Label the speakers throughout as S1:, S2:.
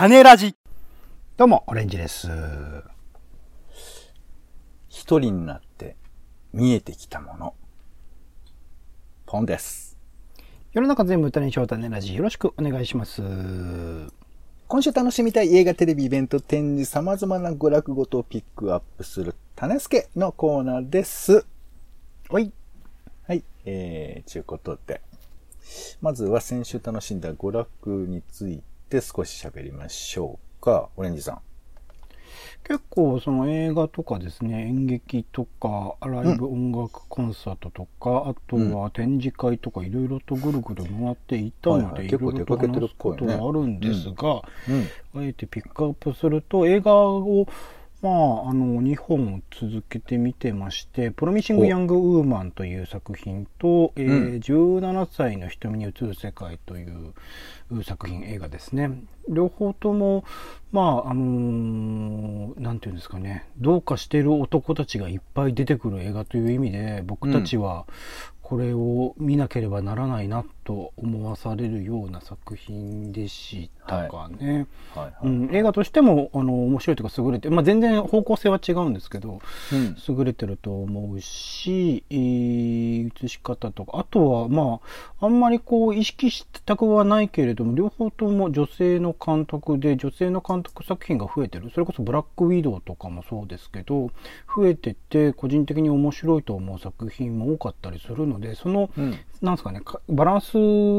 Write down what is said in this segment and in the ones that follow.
S1: 種ラジ。どうも、オレンジです。
S2: 一人になって見えてきたもの。ポンです。
S1: 世の中全部種にしよう種ラジ。よろしくお願いします。
S2: 今週楽しみたい映画、テレビ、イベント、展示、様々な娯楽ごとをピックアップする、種助のコーナーです。
S1: おい。
S2: はい。えー、ちゅうことで。まずは先週楽しんだ娯楽について少し喋りましょうか。オレンジさん。
S1: 結構その映画とかですね、演劇とか、ライブ音楽コンサートとか、あとは展示会とかいろいろとぐるぐる回っていたので、
S2: はい
S1: ろいろと
S2: 結構出かけてる
S1: 話すことはあるんですが、
S2: うん。
S1: あえてピックアップすると映画をまあ、あの2本続けてみてまして「プロミシング・ヤング・ウーマン」という作品と「えー17歳の瞳に映る世界」という作品映画ですね。両方ともまああのーなんていうんですかね。どうかしている男たちがいっぱい出てくる映画という意味で僕たちはこれを見なければならないなと思わされるような作品でしたかね。映画としてもあの面白いというか優れて、まあ、全然方向性は違うんですけど
S2: うん。
S1: 優れてると思うし、えー映し方とかあとはまああんまりこう意識したくはないけれども両方とも女性の監督で女性の監督作品が増えてるそれこそ「ブラックウィドウ」とかもそうですけど増えてて個人的に面白いと思う作品も多かったりするのでその、
S2: うん。
S1: なんですかね、バランス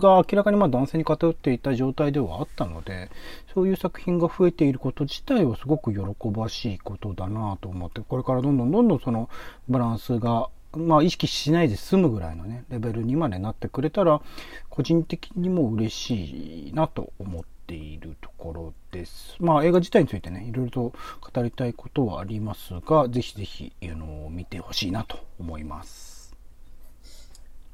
S1: が明らかにま男性に偏っていた状態ではあったので、そういう作品が増えていること自体はすごく喜ばしいことだなと思って、これからどんどんどんどんそのバランスが、まあ意識しないで済むぐらいのね、レベルにまでなってくれたら、個人的にも嬉しいなと思っているところです。まあ映画自体についてね、いろいろと語りたいことはありますが、ぜひぜひ、あの、見てほしいなと思います。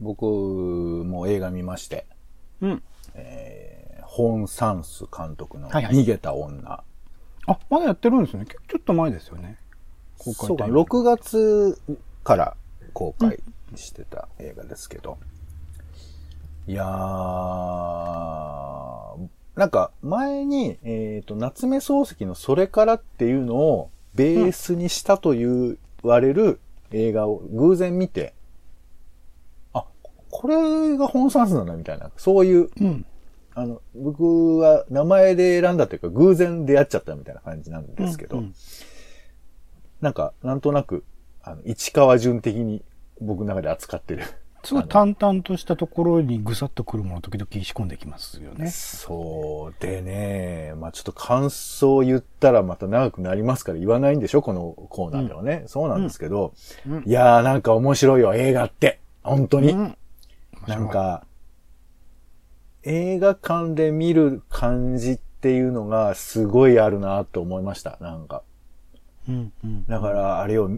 S2: 僕も映画見まして、
S1: うん。
S2: ホン・サンス監督の
S1: はいはい
S2: 逃げた女。
S1: あ、まだやってるんですね。ちょちょっと前ですよね。公開
S2: そうか、
S1: タイミング
S2: 6月から公開してた映画ですけど。いやー、なんか前に、えっ、と、夏目漱石のそれからっていうのをベースにしたと言われる映画を偶然見て、あ、これが本サンスなんだみたいな、そういう
S1: うん。
S2: あの、僕は名前で選んだというか偶然出会っちゃったみたいな感じなんですけど、
S1: うんうん
S2: なんか、なんとなく、あの、市川順的に僕の中で扱ってる。
S1: すごい淡々としたところにぐさっとくるもの時々仕込んできますよね。
S2: そうでね、まあちょっと感想を言ったらまた長くなりますから言わないんでしょこのコーナーではね。そうなんですけど、
S1: うん
S2: いやーなんか面白いよ、映画って。本当に。
S1: うん
S2: なんか、映画館で見る感じっていうのがすごいあるなと思いました。なんか。
S1: うんうん
S2: だから、あれを、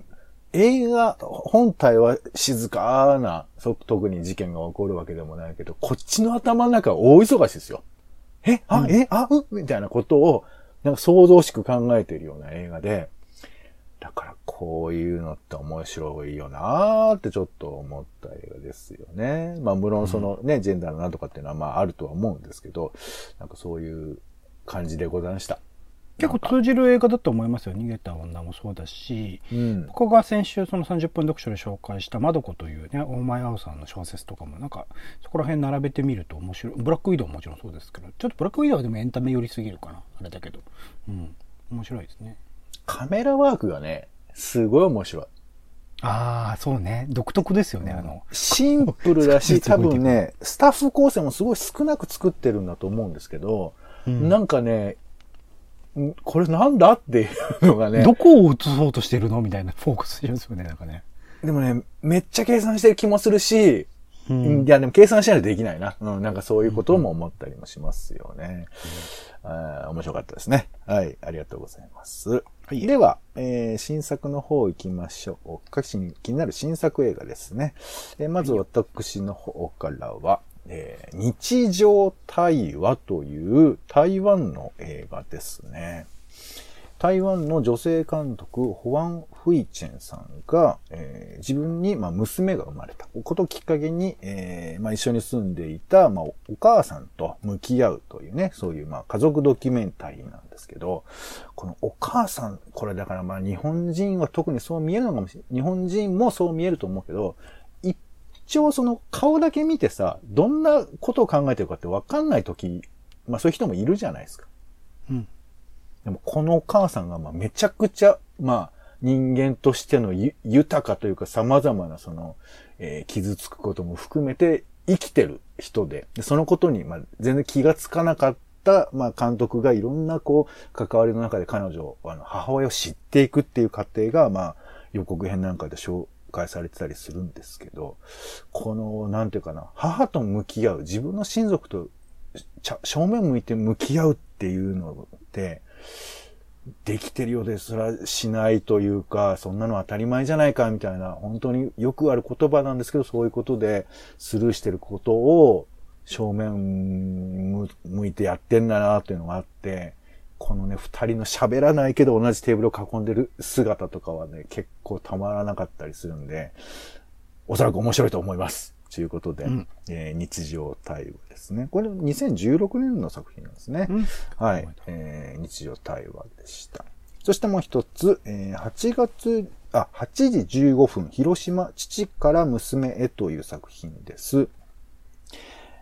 S2: 映画本体は静かな、そ特に事件が起こるわけでもないけど、こっちの頭の中は大忙しですよ。えあ、
S1: うん
S2: えあうみたいなことを、なんか想像しく考えているような映画で、だからこういうのって面白いよなーってちょっと思っですよね。まあ無論そのね、ジェンダーのなんとかっていうのはまああるとは思うんですけど、なんかそういう感じでございました。
S1: 結構通じる映画だと思いますよ。逃げた女もそうだし、
S2: うん。
S1: ここが先週その30分読書で紹介した「まどこ」というね大前青さんの小説とかもなんかそこら辺並べてみると面白いブラックウィドウももちろんそうですけどちょっとブラックウィドウはでもエンタメ寄りすぎるかなあれだけどうん面白いですね
S2: カメラワークがね、すごい面白い。
S1: ああそうね独特ですよね、あの
S2: シンプルだし、多分ね、スタッフ構成もすごい少なく作ってるんだと思うんですけど、
S1: うん
S2: なんかね、んこれなんだっていうのがね、
S1: どこを映そうとしてるのみたいなフォーカスしますよねなんかね
S2: でもね、めっちゃ計算してる気もするし、
S1: う
S2: いや、でも計算しないとできないな。うん、なんかそういうことも思ったりもしますよね。あー面白かったですね。はい、ありがとうございます。では、えー新作の方行きましょうか。気になる新作映画ですね。えーまず私の方からは、えー日常対話という台湾の映画ですね。台湾の女性監督、ホワン・フイチェンさんが、えー自分に、まあ、娘が生まれたことをきっかけに、えーまあ、一緒に住んでいた、まあ、お母さんと向き合うといいうね、そういうまあ家族ドキュメンタリーなんですけど、このお母さん、これだからまあ日本人は特にそう見えるのかもしれない。日本人もそう見えると思うけど、一応その顔だけ見てさ、どんなことを考えてるかってわかんない時、まあそういう人もいるじゃないですか。
S1: うん。
S2: でもこのお母さんがまあめちゃくちゃ、まあ人間としての豊かというか様々なその、えー、傷つくことも含めて生きてる人で、でそのことにまあ全然気がつかなかった、まあ監督がいろんなこう関わりの中で彼女、あの母親を知っていくっていう過程がまあ予告編なんかで紹介されてたりするんですけど、この、なんていうかな、母と向き合う、自分の親族と正面向いて向き合うっていうのって、できてるようですらしないというか、そんなの当たり前じゃないかみたいな、本当によくある言葉なんですけど、そういうことでスルーしてることを正面向いてやってんだなっていうのがあって、このね、二人の喋らないけど同じテーブルを囲んでる姿とかはね、結構たまらなかったりするんで、おそらく面白いと思います。ということで、うん、えー、日常対話ですね。これ2016年の作品なんですね。うん、はい、えー、日常対話でした。そしてもう一つ、えー、8月、あ、8時15分、広島、父から娘へという作品です。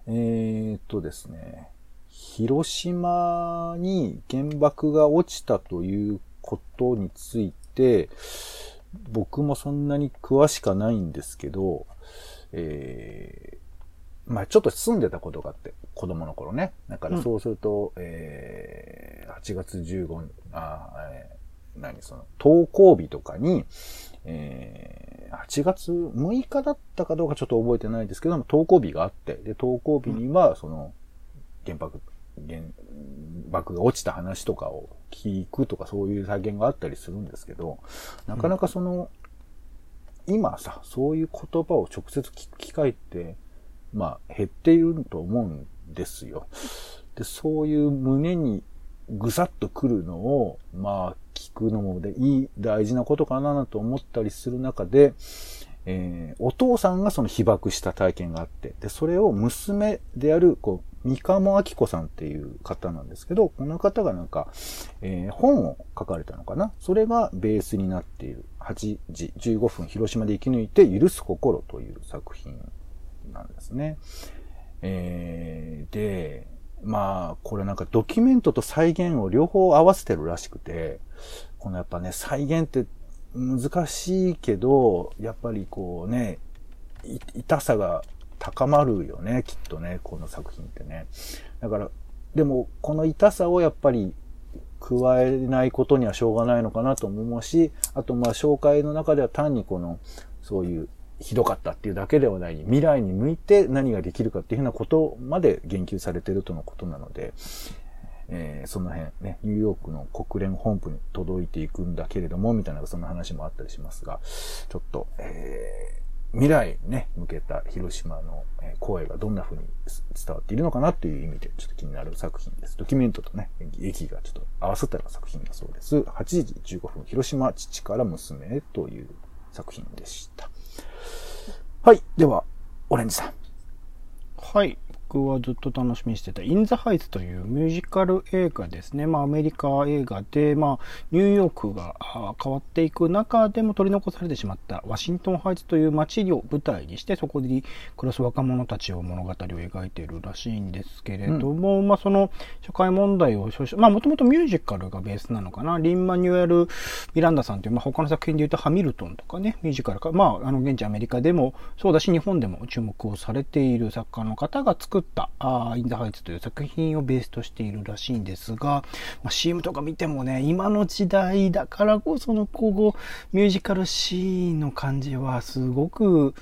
S2: えー、っとですね、広島に原爆が落ちたということについて、僕もそんなに詳しかないんですけど、えー、まあちょっと住んでたことがあって、子供の頃ね。だからそうすると、うん、えー、8月15日、あ、えー、何その、登校日とかに、えー、8月6日だったかどうかちょっと覚えてないですけども、登校日があって、で、登校日には、その、原爆、原爆が落ちた話とかを聞くとかそういう体験があったりするんですけど、なかなかその、今さ、そういう言葉を直接聞く機会って、まあ、減っていると思うんですよ。で、そういう胸にぐさっとくるのを、まあ、聞くのもでいい、大事なことかなと思ったりする中で、えー、お父さんがその被爆した体験があって、で、それを娘である、こう、三鴨明子さんっていう方なんですけど、この方がなんか、えー、本を書かれたのかな？それがベースになっている8時15分広島で生き抜いて許す心という作品なんですね。えー、で、まあ、これなんかドキュメントと再現を両方合わせてるらしくて、このやっぱね、再現って難しいけど、やっぱりこうね、痛さが高まるよね、きっとね、この作品ってね。だから、でも、この痛さをやっぱり加えないことにはしょうがないのかなと思うし、あとまあ紹介の中では単にこの、そういうひどかったっていうだけではない、未来に向いて何ができるかっていうふうなことまで言及されてるとのことなので、えー、その辺ね、ニューヨークの国連本部に届いていくんだけれども、みたいなそんな話もあったりしますが、ちょっと、えー未来にね、向けた広島の声がどんな風に伝わっているのかなっていう意味でちょっと気になる作品です。ドキュメントとね、劇がちょっと合わさったような作品だそうです。8時15分、広島父から娘へという作品でした。はい。では、オレンジさん。
S1: はい。僕はずっと楽しみにしてた、イン・ザ・ハイツというミュージカル映画ですね。まあ、アメリカ映画で、まあ、ニューヨークが変わっていく中でも取り残されてしまったワシントン・ハイツという街を舞台にして、そこに暮らす若者たちを物語を描いているらしいんですけれども、うん、まあ、その社会問題をまあ、もともとミュージカルがベースなのかな。リン・マニュエル・ミランダさんという、まあ、他の作品で言うとハミルトンとかね、ミュージカルか、まあ、あの、現地アメリカでもそうだし、日本でも注目をされている作家の方が作ったあインダハイツという作品をベースとしているらしいんですが、まあ、CM とか見てもね、今の時代だからこそのこう、ミュージカルシーンの感じはすごく、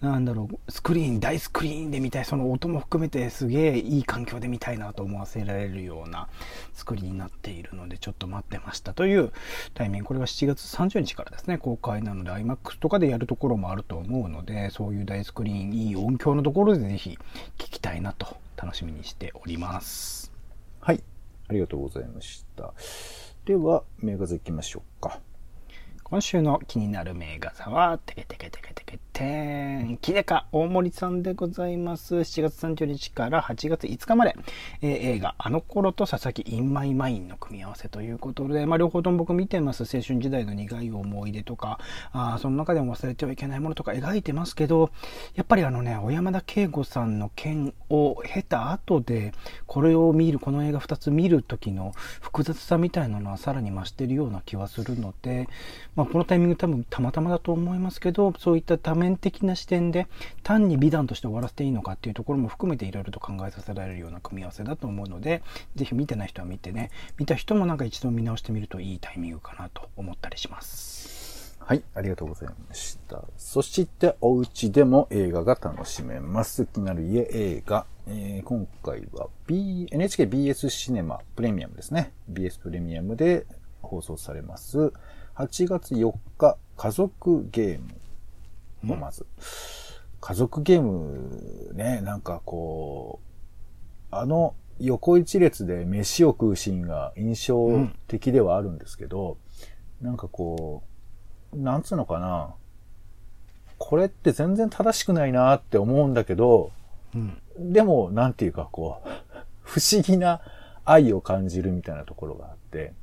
S1: なんだろう、スクリーン、大スクリーンで見たい、その音も含めてすげえいい環境で見たいなと思わせられるような作りになっているので、ちょっと待ってましたというタイミング。これが7月30日からですね、公開なので IMAX とかでやるところもあると思うので、そういう大スクリーン、いい音響のところでぜひ聞きたいなと楽しみにしております。
S2: はい。ありがとうございました。では、名画座行きましょうか。
S1: 今週の気になる名画座は、テケテケテケテケ天気でか大森さんでございます。7月30日から8月5日まで、えー、映画あの頃と佐々木インマイマインの組み合わせということで、まあ、両方とも僕見てます。青春時代の苦い思い出とか、あその中でも忘れてはいけないものとか描いてますけど、やっぱりあのね、小山田圭吾さんの件を経た後で、これを見る、この映画2つ見る時の複雑さみたいなのはさらに増してるような気はするので、まあ、このタイミング多分たまたまだと思いますけど、そういったため面的な視点で単に美談として終わらせていいのかっていうところも含めていろいろと考えさせられるような組み合わせだと思うので是非見てない人は見てね見た人もなんか一度見直してみるといいタイミングかなと思ったりします。
S2: はい、ありがとうございました。そして、お家でも映画が楽しめます。気になる家映画。えー、今回は、B、NHKBS シネマプレミアムですね。BS プレミアムで放送されます。8月4日、家族ゲームもまず。家族ゲームね、なんかこう、あの横一列で飯を食うシーンが印象的ではあるんですけど、うん、なんかこう、なんつうのかな。これって全然正しくないなって思うんだけど、うん、でも、なんていうかこう、不思議な愛を感じるみたいなところがあって、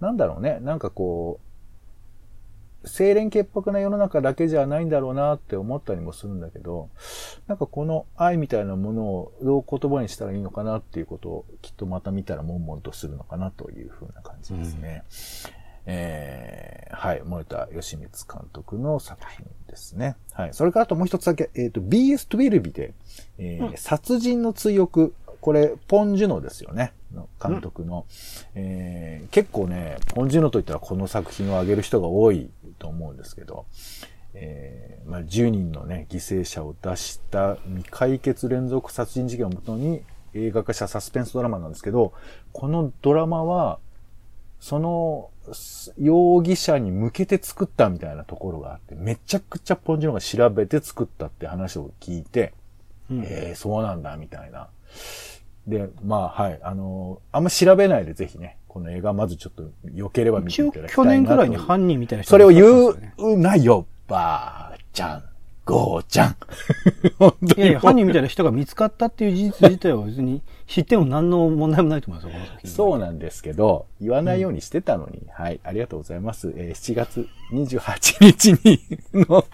S2: なんだろうね、なんかこう、清廉潔白な世の中だけじゃないんだろうなって思ったりもするんだけど、なんかこの愛みたいなものをどう言葉にしたらいいのかなっていうことをきっとまた見たら悶々とするのかなというふうな感じですね。うん、えー、はい、森田義光監督の作品ですね。はい。それからあともう一つだけ、えっ、ー、と、BS12 で、えー、うん、殺人の追憶、これ、ポン・ジュノですよね。監督の。うん、えー、結構ね、ポン・ジュノといったらこの作品を挙げる人が多いと思うんですけど、えー、まあ、10人のね、犠牲者を出した未解決連続殺人事件をもとに映画化したサスペンスドラマなんですけど、このドラマは、その容疑者に向けて作ったみたいなところがあって、めちゃくちゃポンジュノが調べて作ったって話を聞いて、うん、えー、そうなんだ、みたいな。で、まあ、はい。あのー、あんま調べないでぜひね、この映画まずちょっと良ければ見ていただきたいな
S1: 去年くらいに犯人みたいな
S2: 人、それを言うなよ、ばあちゃん。ゴーちゃん。
S1: いやいや、犯人みたいな人が見つかったっていう事実自体は別に知っても何の問題もないと思いますよ、この。
S2: そうなんですけど、言わないようにしてたのに、うん、はい、ありがとうございます。えー、7月28日にの、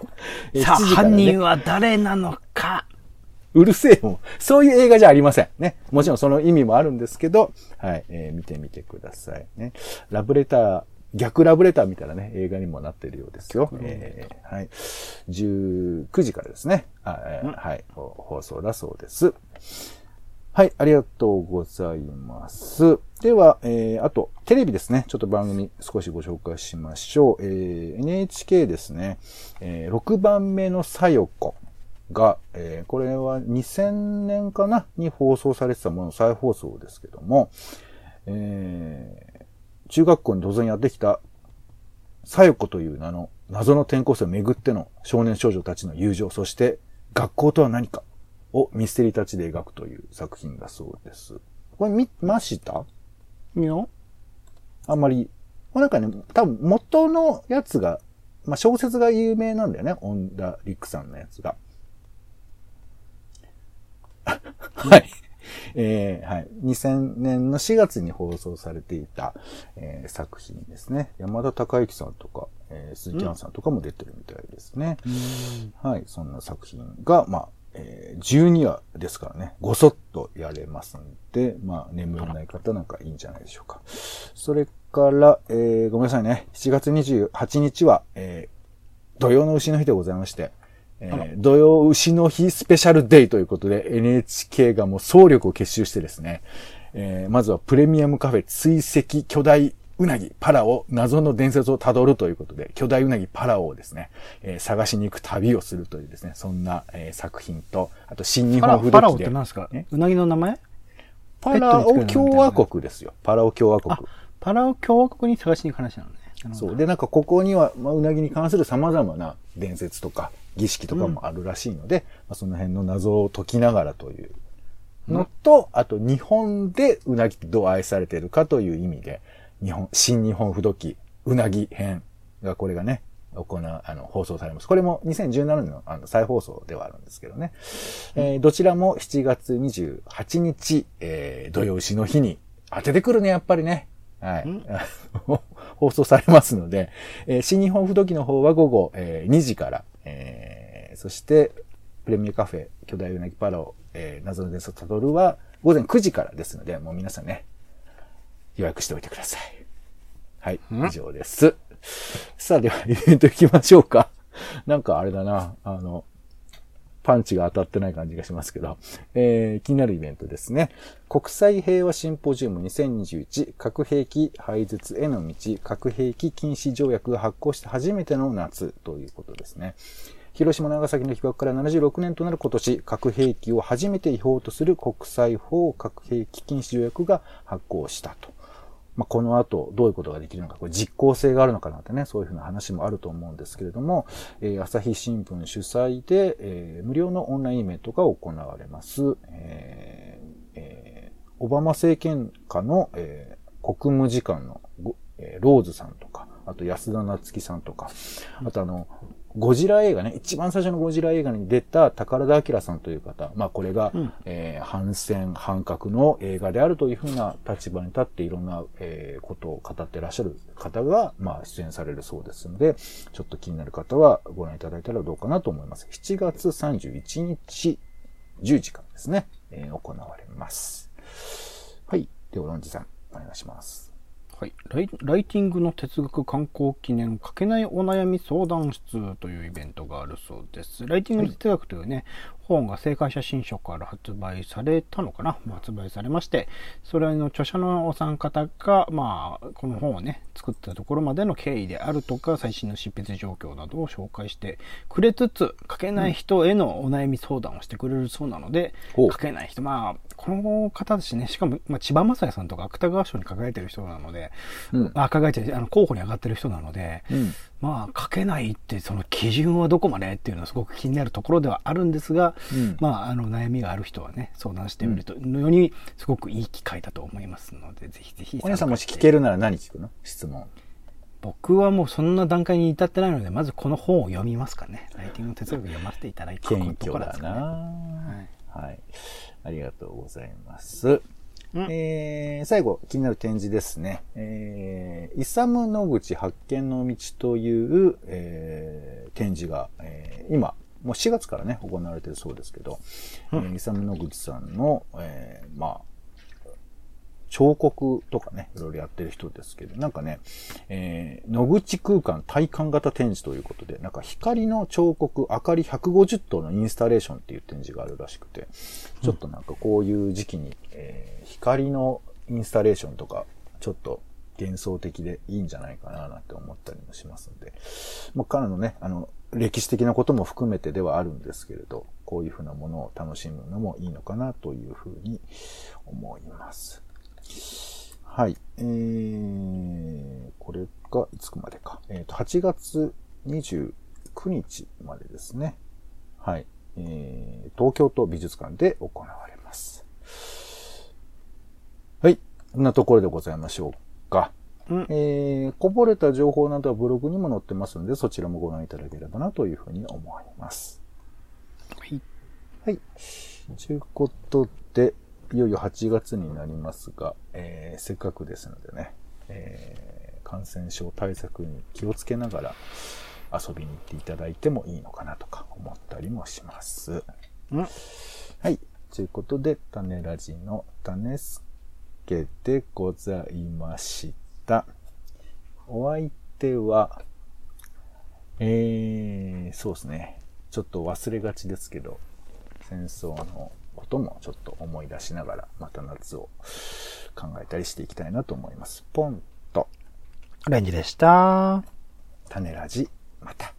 S1: さあ、ね、犯人は誰なのか。
S2: うるせえもん。そういう映画じゃありません。ね。もちろんその意味もあるんですけど、はい、えー、見てみてくださいね。ラブレター、逆ラブレターみたいなね、映画にもなっているようですよ。えー、はい。19時からですね。はい。放送だそうです。はい、ありがとうございます。では、えー、あと、テレビですね。ちょっと番組少しご紹介しましょう。えー、NHK ですね。えー、6番目のさよこ。が、えー、これは2000年かな？に放送されてたもの、再放送ですけども、えー、中学校に突然やってきた、さよこという名の謎の転校生をめぐっての少年少女たちの友情、そして学校とは何かをミステリーたちで描くという作品だそうです。これ見ました？
S1: いや
S2: あんまり、なんかね、多分元のやつが、まあ、小説が有名なんだよね。恩田陸さんのやつが。はい。えー、はい。2000年の4月に放送されていた、えー、作品ですね。山田孝之さんとか、えー、鈴木杏さんとかも出てるみたいですね。うん、はい。そんな作品が、まあ、えー、12話ですからね、ごそっとやれますんで、まあ、眠れない方なんかいいんじゃないでしょうか。それから、えー、ごめんなさいね。7月28日は、えー、土曜の牛の日でございまして、えー、土曜牛の日スペシャルデイということで NHK がもう総力を結集してですね、えー、まずはプレミアムカフェ追跡巨大うなぎパラオ謎の伝説をたどるということで、巨大うなぎパラオをですね、えー、探しに行く旅をするというですね、そんな、えー、作品と、あと新日本
S1: 風土記で。パラオって何ですか？うなぎの名前？
S2: パラオ共和国ですよ。パラオ共和国。
S1: パラオ共和国に探しに行く話なのね。
S2: そう。で、なんかここには、まあ、うなぎに関する様々な伝説とか、儀式とかもあるらしいので、うん、まあ、その辺の謎を解きながらというのと、あと日本でうなぎってどう愛されているかという意味で、日本、新日本不土記、うなぎ編がこれがね、行う、あの、放送されます。これも2017年のあの再放送ではあるんですけどね。えー、どちらも7月28日、えー、土曜日の日に当ててくるね、やっぱりね。はい。放送されますので、えー、新日本不動機の方は午後、えー、2時から、えー、そして、プレミアカフェ、巨大うなぎパラオ、えー、謎の伝説たどるは午前9時からですので、もう皆さんね、予約しておいてください。はい、以上です。さあ、では、イベント行きましょうか。なんかあれだな、あの、パンチが当たってない感じがしますけど、えー、気になるイベントですね。国際平和シンポジウム2021核兵器廃絶への道核兵器禁止条約が発行して初めての夏ということですね。広島長崎の被爆から76年となる今年、核兵器を初めて違法とする国際法核兵器禁止条約が発行したと。まあ、この後どういうことができるのか、これ実効性があるのかなってね、そういうふうな話もあると思うんですけれども、えー、朝日新聞主催で、えー、無料のオンラインイベントが行われます。えーえー、オバマ政権下の、えー、国務次官の、えー、ローズさんとか、あと安田夏樹さんとか、あとあの、ゴジラ映画ね、一番最初のゴジラ映画に出た宝田明さんという方、まあこれが、うん、えー、反戦、反核の映画であるというふうな立場に立っていろんな、えー、ことを語ってらっしゃる方が、まあ出演されるそうですので、ちょっと気になる方はご覧いただいたらどうかなと思います。7月31日、10時からですね、えー、行われます。はい。では、ロンジさん、お願いします。
S1: はい、ライライティングの哲学観光記念書けないお悩み相談室というイベントがあるそうです。ライティングの哲学というね、本が正解写真書から発売されたのかな。発売されまして、それの著者のお三方が、まあ、この本をね、作ったところまでの経緯であるとか、最新の執筆状況などを紹介してくれつつ、書けない人へのお悩み相談をしてくれるそうなので、書けない人、まあ、この方ですね、しかも、まあ、千葉雅也さんとか芥川賞に輝いてる人なので、うん、あ、輝いてる、あの、候補に上がってる人なので、うん、まあ、書けないってその基準はどこまでっていうのはすごく気になるところではあるんですが、うん、まあ、あの悩みがある人はね、相談してみると、のようにすごくいい機会だと思いますので、ぜひぜひ。
S2: お姉さんもし聞けるなら何聞くの？質問。
S1: 僕はもうそんな段階に至ってないので、まずこの本を読みますかね。ライティングの哲学読ませていただいて、
S2: 謙虚だな、ね、はい、はい。ありがとうございます。えー、最後、気になる展示ですね。えー、イサム野口発見の道という、えー、展示が、えー、今、もう4月からね、行われてるそうですけど、うん、イサム野口さんの、えー、まあ、彫刻とかね、いろいろやってる人ですけど、なんかね、えー、野口空間体感型展示ということで、なんか光の彫刻、明かり150灯のインスタレーションっていう展示があるらしくて、ちょっとなんかこういう時期に、えー、光のインスタレーションとか、ちょっと幻想的でいいんじゃないかななんて思ったりもしますんで、まあ、彼のね、あの、歴史的なことも含めてではあるんですけれど、こういうふうなものを楽しむのもいいのかなというふうに思います。はい。えー、これがいつまでか。えっ、ー、と、8月29日までですね。はい。えー、東京都美術館で行われます。なところでございましょうか。うん、えー、こぼれた情報などはブログにも載ってますので、そちらもご覧いただければなというふうに思います。はい。はい。ということで、いよいよ8月になりますが、えー、せっかくですのでね、えー、感染症対策に気をつけながら遊びに行っていただいてもいいのかなとか思ったりもします。うん、はい。ということで、種ラジの種助でございました。お相手は、えー、そうですね。ちょっと忘れがちですけど、戦争のこともちょっと思い出しながら、また夏を考えたりしていきたいなと思います。ポンと。
S1: レンジでした。
S2: 種ラジ、また。